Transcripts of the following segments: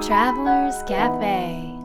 Travelers Cafe.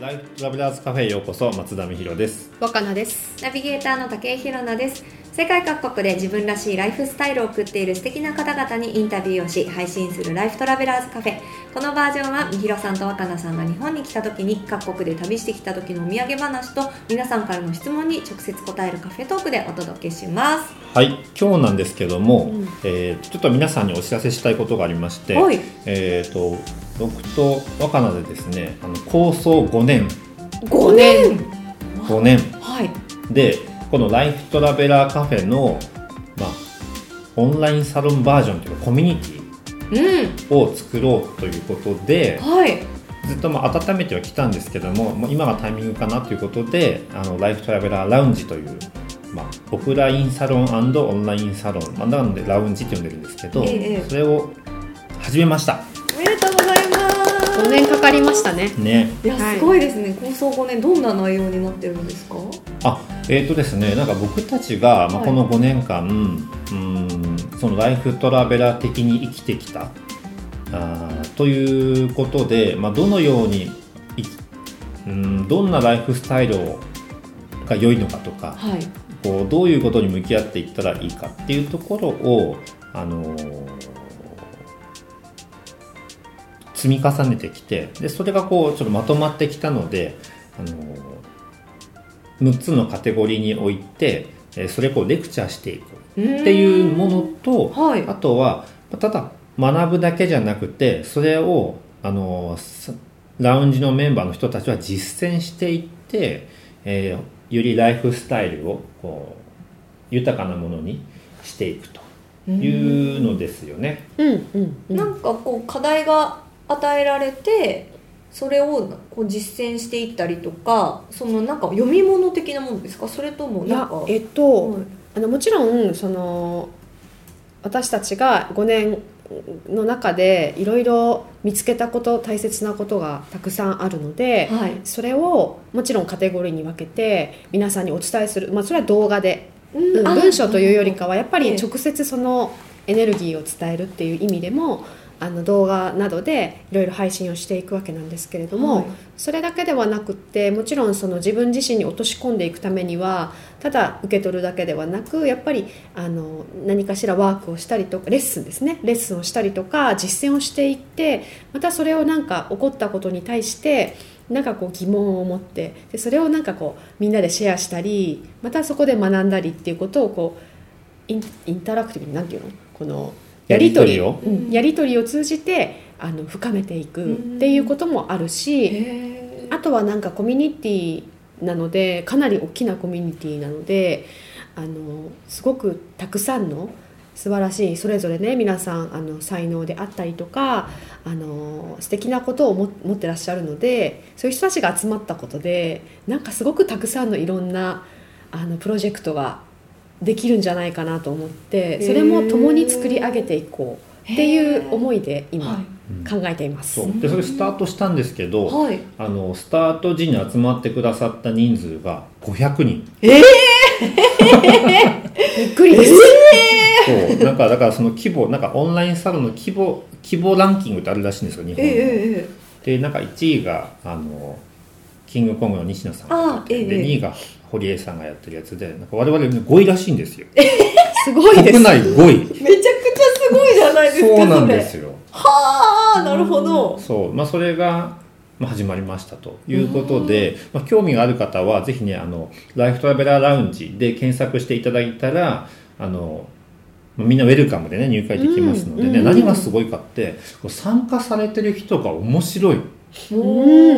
ライフトラベラーズカフェへようこそ松田美弘です。若菜です。ナビゲーターの竹井宏奈です世界各国で自分らしいライフスタイルを送っている素敵な方々にインタビューをし配信するライフトラベラーズカフェ。このバージョンはみひろさんと若菜さんが日本に来た時に各国で旅してきた時のお土産話と皆さんからの質問に直接答えるカフェトークでお届けします。はい今日なんですけども、うん。えーちょっと皆さんにお知らせしたいことがありまして、はい。えっ、と僕と若菜でですねあの構想5年。5年。5年。はい。でこのライフトラベラーカフェのまあオンラインサロンバージョンというかコミュニティうん。を作ろうということではい。ずっとまあ温めてはきたんですけどももう今がタイミングかなということであのライフトラベラーラウンジという、まあ、オフラインサロンオンラインサロン、まあ、なのでラウンジって呼んでるんですけど、ええそれを始めました。おめでとうございます。5年かかりましたね。ね。いやはいすごいですね。構想5年どんな内容になってるんですか？あえーとですねなんか僕たちが、まあ、はい。この5年間、うんそのライフトラベラー的に生きてきたあーということで、まあ、どのようにいうんどんなライフスタイルをが良いのかとかはい。こうどういうことに向き合っていったらいいかっていうところを、あのー積み重ねてきてでそれがこうちょっとまとまってきたので、あのー6つのカテゴリーにおいてえーそれをこうレクチャーしていく。っていうものとはい。あとはただ学ぶだけじゃなくてそれを、あのラウンジのメンバーの人たちは実践していって、えーよりライフスタイルをこう豊かなものにしていくというのですよね。うん。うん。うん。なんかこう課題が与えられてそれをこう実践していったりとかそのなんか読み物的なものですか？それともなんかえっと、はいあのもちろんその私たちが5年の中でいろいろ見つけたこと大切なことがたくさんあるので、はい。それをもちろんカテゴリーに分けて皆さんにお伝えする、まあ、それは動画で、うん。あ文章というよりかはやっぱりええ。直接そのエネルギーを伝えるっていう意味でもあの動画などでいろいろ配信をしていくわけなんですけれども、はい。それだけではなくってもちろんその自分自身に落とし込んでいくためにはただ受け取るだけではなくやっぱりあの何かしらワークをしたりとかレッスンですね。レッスンをしたりとか実践をしていってまたそれをなんか起こったことに対してなんかこう疑問を持ってでそれをなんかこうみんなでシェアしたりまたそこで学んだりっていうことをこうインインタラクティブになんていうの？このやり取りやり取うん。やり取りを通じてあの深めていくっていうこともあるし、へあとはなんかコミュニティなのでかなり大きなコミュニティなのであのすごくたくさんの素晴らしいそれぞれね皆さんあの才能であったりとかあの素敵なことをも持ってらっしゃるのでそういう人たちが集まったことでなんかすごくたくさんのいろんなあのプロジェクトができるんじゃないかなと思ってそれも共に作り上げていこうっていう思いで今は考えています。そう。でそれスタートしたんですけど、はい。あのスタート時に集まってくださった人数が500人 びっくりです。そう。なんかだからその規模なんかオンラインサロンの規模規模ランキングってあるらしいんですよ日え本で,、ええでなんか1位があのキングコングの西野さんがであええ2位が堀江さんがやってるやつでなんか我々5位らしいんですよ。すごいです。国内5位。めちゃくちゃすごいじゃないですかそうなんですよ。はあなるほど。そう。まあそれがまあ始まりましたということで、まあ、興味がある方はぜひねあのライフトラベラーラウンジで検索していただいたらあのまあみんなウェルカムでね入会できますのでね、うんうん。何がすごいかって参加されてる人が面白い。うん、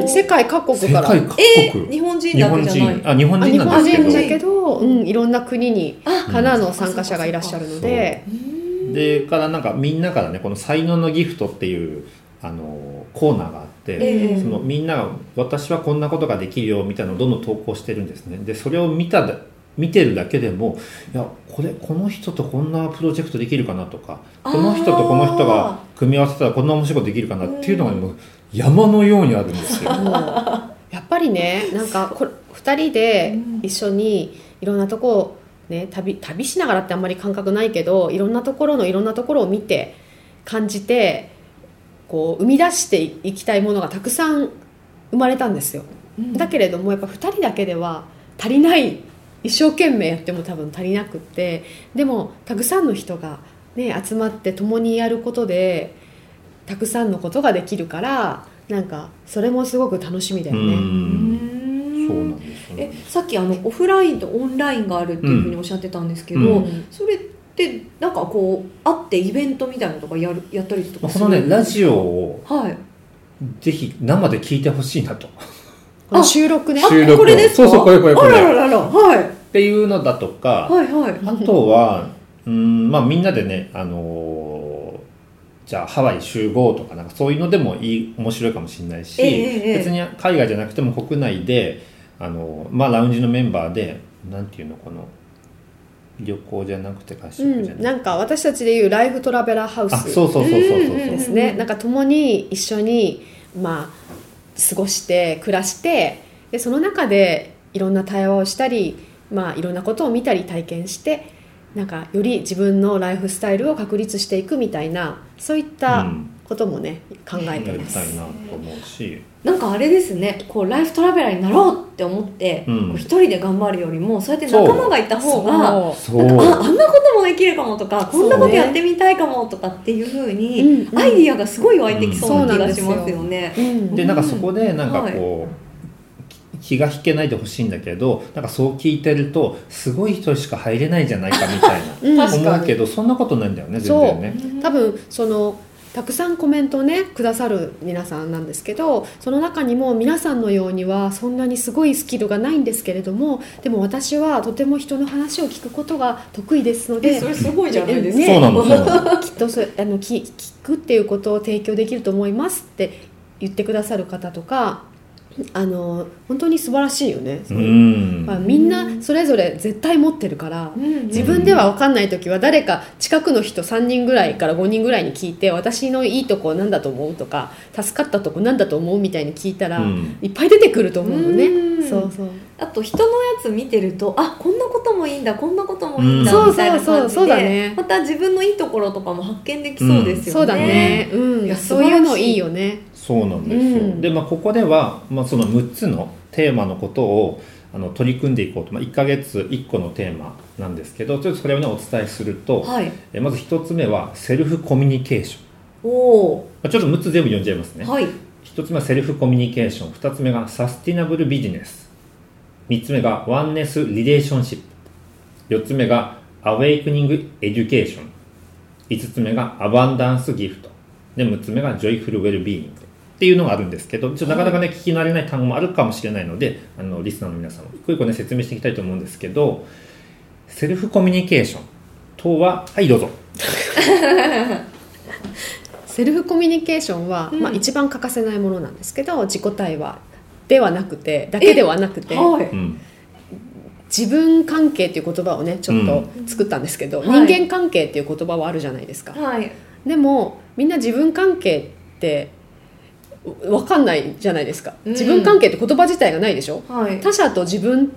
世界各国から。世界各え国日本人日本だけじゃない。日本あ日人なん本ですけど人だけど、うん、いろんな国にあからの参加者がいらっしゃるので、でからなんかみんなからねこの才能のギフトっていうあのコーナーがあって、ええ。そのみんなが私はこんなことができるよみたいなのをどんどん投稿してるんですね。でそれを見ただ見てるだけでもいやこれこの人とこんなプロジェクトできるかなとかこの人とこの人が組み合わせたらこんな面白いことできるかなっていうのがもう山のようにあるんですよ。やっぱりねなんかこれ2人でうん一緒にいろんなとこを、ね、旅旅しながらってあんまり感覚ないけどいろんなところのいろんなところを見て感じてこう生み出していきたいものがたくさん生まれたんですよ。うんだけれどもやっぱ2人だけでは足りない一生懸命やっても多分足りなくってでもたくさんの人が、ね、集まって共にやることでたくさんのことができるからなんかそれもすごく楽しみだようね。うなんんですよ。えさっきあのオフラインとオンラインがあるっていうふうにおっしゃってたんですけど、うん。それってなんかこう会ってイベントみたいなのとかやるやったりとかまあこのねラジオをはい。ぜひ生で聞いてほしいなと。収録ね？あ収録。をこれですか？そうそうこれこれこれ。あららららはい。っていうのだとか、はいはい。あとはうんまあみんなでねあのーじゃあハワイ集合とかなんかそういうのでもいい面白いかもしれないし、え別に海外じゃなくても国内であのーまあラウンジのメンバーでなんていうのこの旅行じゃなくて合宿じゃう、なんくて、なんか私たちでいうライフトラベラーハウあスそうそうそうそうそう。ですね、なんか共に一緒に、まあ、過ごして暮らしてでその中でいろんな対話をしたり、まあ、いろんなことを見たり体験してなんかより自分のライフスタイルを確立していくみたいなそういったうん。こともね、考えてます。たいなと思うし、なんかあれですねこうライフトラベラーになろうって思って、うん。こう一人で頑張るよりもそうやって仲間がいた方がなんかああんなこともできるかもとかこんなことやってみたいかもとかっていうふうに、うんうん。アイディアがすごい湧いてきそうな気がしうんますよ。ね。うん。でなんかそこでなんかこう、気が引けないでほしいんだけどなんかそう聞いてるとすごい人しか入れないんじゃないかみたいうん。な思うけどそんなことないんだよね全然ね。多分そのたくさんコメントをねくださる皆さんなんですけどその中にも皆さんのようにはそんなにすごいスキルがないんですけれどもでも私はとても人の話を聞くことが得意ですのでえそれすごいじゃないですか。ね。そうなのそうなの。きっとそあのき聞くっていうことを提供できると思いますって言ってくださる方とかあの本当に素晴らしいよね。うまあ、んみんなそれぞれ絶対持ってるから、自分では分かんない時は誰か近くの人3人ぐらいから5人ぐらいに聞いて私のいいとこ何だと思うとか助かったとこ何だと思うみたいに聞いたら、うん。いっぱい出てくると思うのね、うん。そうそう。あと人のやつ見てるとあこんなこともいいんだこんなこともいいんだ、うん。みたいな感じそうそうそうそうだでね。また自分のいいところとかも発見できそうですよね。そうだね、うん、いやそういうのいいよねそうなんですよ、うん。でまあここでは、まあ、その6つのテーマのことをあの取り組んでいこうと、まあ、1ヶ月1個のテーマなんですけどちょっとそれをねお伝えすると、はい。えまず1つ目はセルフコミュニケーション、おまあ、ちょっと6つ全部読んじゃいますね。お。はい。1つ目は self communication。2つ目が sustainable business。3つ目が oneness relationship。4つ目が awakening education。5つ目が abundance gift。で6つ目が joyful well-beingっていうのがあるんですけどちょっとなかなかね聞き慣れない単語もあるかもしれないのであのリスナーの皆さんも一個一個ね説明していきたいと思うんですけどセルフコミュニケーションとははいどうぞ。セルフコミュニケーションは、うん。まあ、一番欠かせないものなんですけど自己対話ではなくてだけではなくてはい。うん。自分関係っていう言葉をねちょっと作ったんですけど、はい。人間関係っていう言葉はあるじゃないですか、はい。でもみんな自分関係って分かんないじゃないですかうん自分関係って言葉自体がないでしょ、はい。他者と自分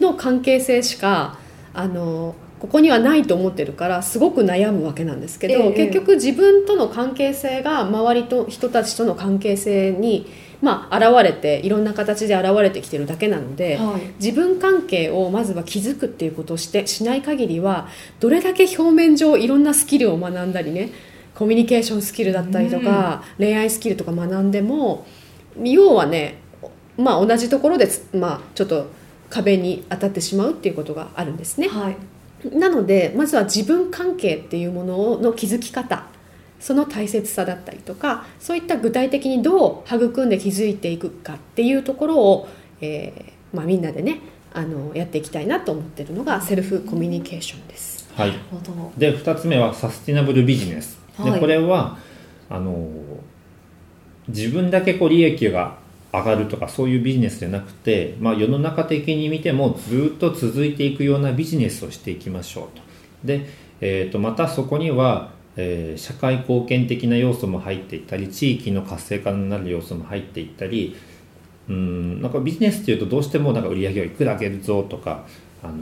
の関係性しかあのここにはないと思ってるからすごく悩むわけなんですけど、ええ結局自分との関係性が周りと人たちとの関係性に、まあ、現れていろんな形で現れてきてるだけなので、はい。自分関係をまずは築くっていうことをしてしない限りはどれだけ表面上いろんなスキルを学んだりねコミュニケーションスキルだったりとか、恋愛スキルとか学んでも要はね、まあ、同じところでつ、まあ、ちょっと壁に当たってしまうっていうことがあるんですね。はい。なのでまずは自分関係っていうものの築き方その大切さだったりとかそういった具体的にどう育んで築いていくかっていうところを、えーまあ、みんなでねあのやっていきたいなと思ってるのがセルフコミュニケーションです。はいなるほど。で2つ目はサスティナブルビジネスではい。これはあの自分だけこう利益が上がるとかそういうビジネスじゃなくて、まあ、世の中的に見てもずっと続いていくようなビジネスをしていきましょうと。で、えー、とまたそこには、えー社会貢献的な要素も入っていったり地域の活性化になる要素も入っていったりうんなんかビジネスっていうとどうしてもなんか売り上げをいくら上げるぞとか、あの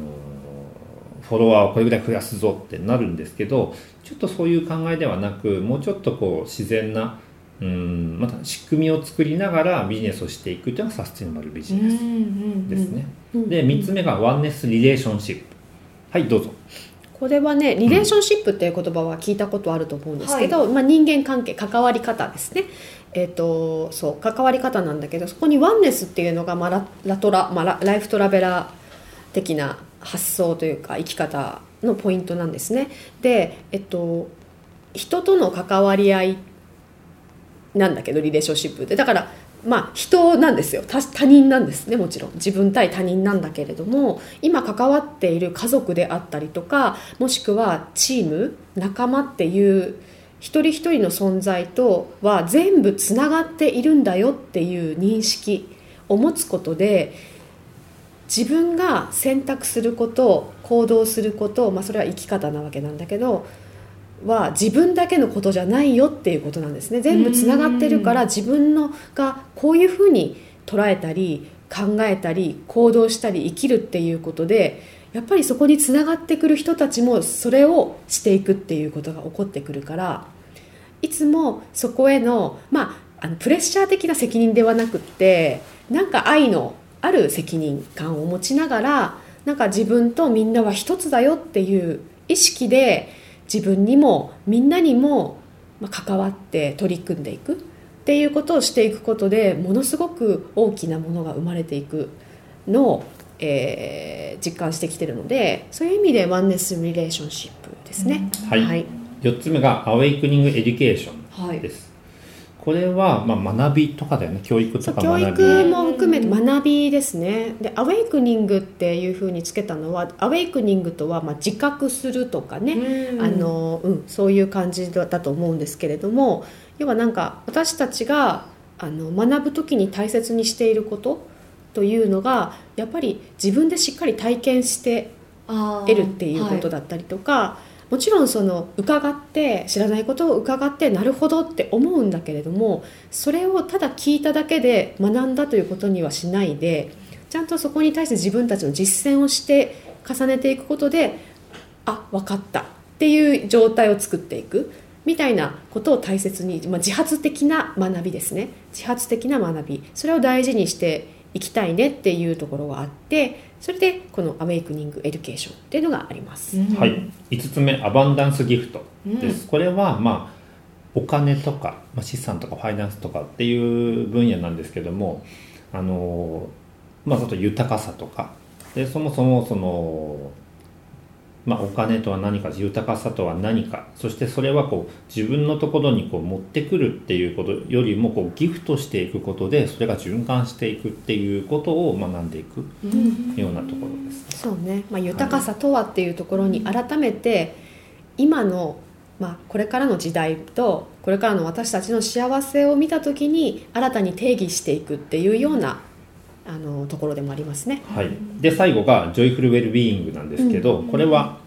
フォロワーをこれぐらい増やすぞってなるんですけどちょっとそういう考えではなくもうちょっとこう自然なうんまた仕組みを作りながらビジネスをしていくというのがサステナブルビジネスですね。で3つ目がワンネスリレーションシップ。はいどうぞ。これはねリレーションシップっていう言葉は聞いたことあると思うんですけど、まあ、人間関係関わり方ですね、えー、とそう関わり方なんだけどそこにワンネスっていうのが、まあ、ララトラ、まあ、ラライフトラベラー的な発想というか生き方のポイントなんですね。で、えっと、人との関わり合いなんだけどリレーションシップって。だからまあ人なんですよ。他他人なんですねもちろん。自分対他人なんだけれども今関わっている家族であったりとかもしくはチーム仲間っていう一人一人の存在とは全部つながっているんだよっていう認識を持つことで自分が選択すること行動すること、まあ、それは生き方なわけなんだけどは自分だけのことじゃないよっていうことなんですね。全部つながってるから自分のがこういうふうに捉えたり考えたり行動したり生きるっていうことでやっぱりそこにつながってくる人たちもそれをしていくっていうことが起こってくるからいつもそこへの,、まあ、あのプレッシャー的な責任ではなくってなんか愛のある責任感を持ちながらなんか自分とみんなは一つだよっていう意識で自分にもみんなにも関わって取り組んでいくっていうことをしていくことでものすごく大きなものが生まれていくのを、えー、実感してきてるのでそういう意味でワンネス・リレーションシップですね。はい、はい、4つ目が awakening education です。はいこれはまあ学びとかだよね。教育とか教育も含めて学びですね。で awakening っていうふうにつけたのは awakening とはまあ自覚するとかね、あのうん、そういう感じだと思うんですけれども要はなんか私たちがあの学ぶ時に大切にしていることというのがやっぱり自分でしっかり体験して得るっていうことだったりとか、もちろんその伺って知らないことを伺ってなるほどって思うんだけれどもそれをただ聞いただけで学んだということにはしないでちゃんとそこに対して自分たちの実践をして重ねていくことであ分かったっていう状態を作っていくみたいなことを大切に、まあ、自発的な学びですね。自発的な学び。それを大事にしていきたいねっていうところがあってそれでこの awakening education っていうのがあります、はい。5つ目 abundance gift です、うん、これはまあお金とか、まあ、資産とかファイナンスとかっていう分野なんですけどもあのまあちょっと豊かさとか。でそもそもそのまあ、お金とは何か豊かさとは何かそしてそれはこう自分のところにこう持ってくるっていうことよりもこうギフトしていくことでそれが循環していくっていうことを学んでいくようなところです、そうね、まあ、豊かさとはっていうところに改めて今の、まあ、これからの時代とこれからの私たちの幸せを見た時に新たに定義していくっていうようなあのところでもありますね。はい、で最後が joyful well-being なんですけど、うん、これは？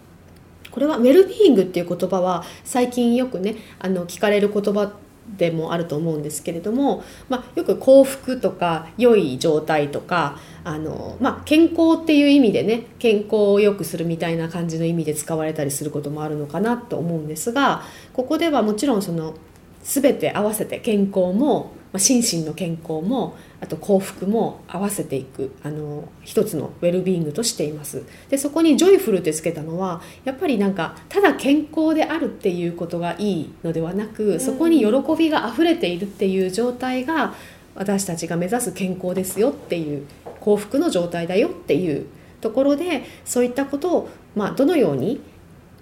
これはウェルビーイングっていう言葉は最近よくねあの聞かれる言葉でもあると思うんですけれども、まあ、よく幸福とか良い状態とかあの、まあ、健康っていう意味でね健康を良くするみたいな感じの意味で使われたりすることもあるのかなと思うんですがここではもちろんその全て合わせて健康も心身の健康もあと幸福も合わせていくあの一つのウェルビーイングとしています。でそこに joyful ってつけたのはやっぱりなんかただ健康であるっていうことがいいのではなくそこに喜びが溢れているっていう状態が私たちが目指す健康ですよっていう幸福の状態だよっていうところでそういったことを、まあ、どのように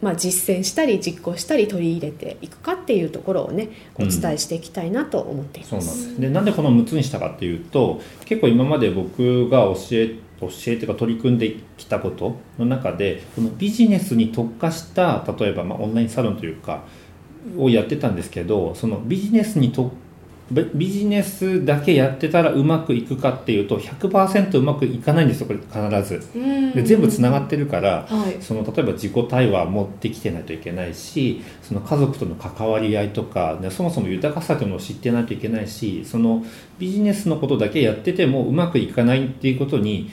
まあ、実践したり実行したり取り入れていくかっていうところをねお伝えしていきたいなと思っています。うん、そうなんですでなんでこの6つにしたかっていうと結構今まで僕が教え教えてか取り組んできたことの中でこのビジネスに特化した例えばまあオンラインサロンというかをやってたんですけどそのビジネスに特ビビジネスだけやってたらうまくいくかっていうと100%うまくいかないんですよこれ必ず。うん。で全部つながってるからはい。その例えば自己対話もできてないといけないしその家族との関わり合いとかでそもそも豊かさというのを知ってないといけないしそのビジネスのことだけやっててもうまくいかないっていうことに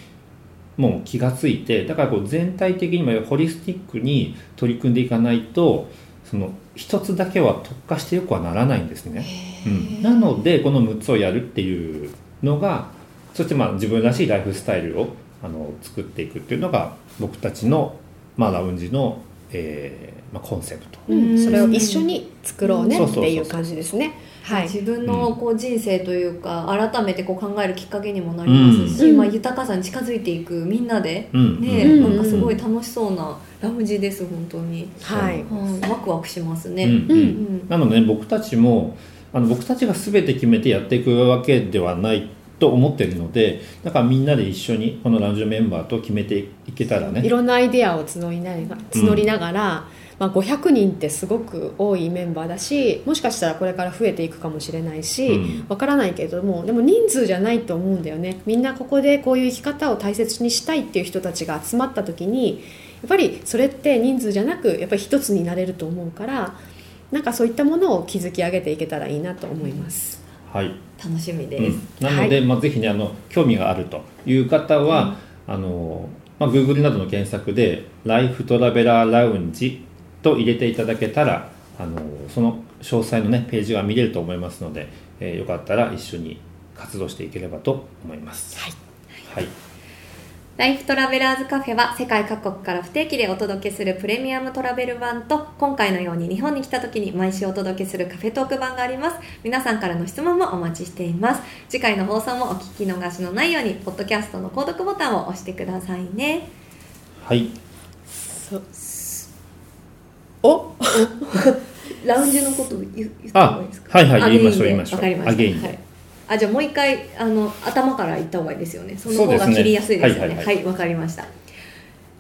もう気がついてだからこう全体的にもホリスティックに取り組んでいかないとその一つだけは特化してよくはならないんですね。うん、なのでこの6つをやるっていうのがそしてまあ自分らしいライフスタイルをあの作っていくっていうのが僕たちの、まあ、ラウンジの、えーまあ、コンセプト。うんそれを一緒に作ろうねうんっていう感じですね。はい。自分のこう人生というか、改めてこう考えるきっかけにもなりますし、うん。まあ、豊かさに近づいていくみんなで、うん。ねうん。なんかすごい楽しそうなラウンジです本当に、はい。はい、ワクワクしますね、うん。うん。うん。なので、ね、僕たちもあの僕たちが全て決めてやっていくわけではないと思ってるのでだからみんなで一緒にこのラウンジのメンバーと決めていけたらね。いろんなアイデアを募りなが募りながら、まあ、500人ってすごく多いメンバーだしもしかしたらこれから増えていくかもしれないしうん。わからないけれどもでも人数じゃないと思うんだよね。みんなここでこういう生き方を大切にしたいっていう人たちが集まった時にやっぱりそれって人数じゃなくやっぱり一つになれると思うからなんかそういったものを築き上げていけたらいいなと思います。はい。楽しみうです、ん、なので、まあ、ぜひねあの興味があるという方は、あのまあ、Google などの検索で「ライフトラベラーラウンジ」と入れていただけたらあのその詳細の、ね、ページが見れると思いますので、えーよかったら一緒に活動していければと思います。はい。はい。ライフトラベラーズカフェは世界各国から不定期でお届けするプレミアムトラベル版と今回のように日本に来た時に毎週お届けするカフェトーク版があります。皆さんからの質問もお待ちしています。次回の放送もお聞き逃しのないようにポッドキャストの購読ボタンを押してくださいね。はい。そお？ラウンジのこと言言った方がいいですか？あはいはいあ言いましょうで。言いましょう。わかりました。はい。あじゃあもう一回あの頭から言った方がいいですよね。その方が切りやすいですよね。はいはい。はいわかりました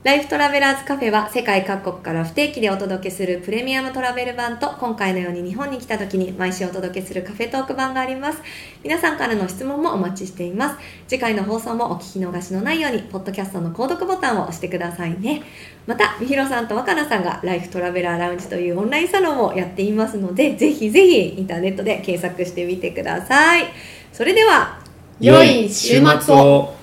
ライフトラベラーズカフェは世界各国から不定期でお届けするプレミアムトラベル版と今回のように日本に来た時に毎週お届けするカフェトーク版があります。皆さんからの質問もお待ちしています。次回の放送もお聞き逃しのないようにポッドキャストの購読ボタンを押してくださいね。またみひろさんと若菜さんがライフトラベラーラウンジというオンラインサロンをやっていますのでぜひぜひインターネットで検索してみてください。それでは良い週末を。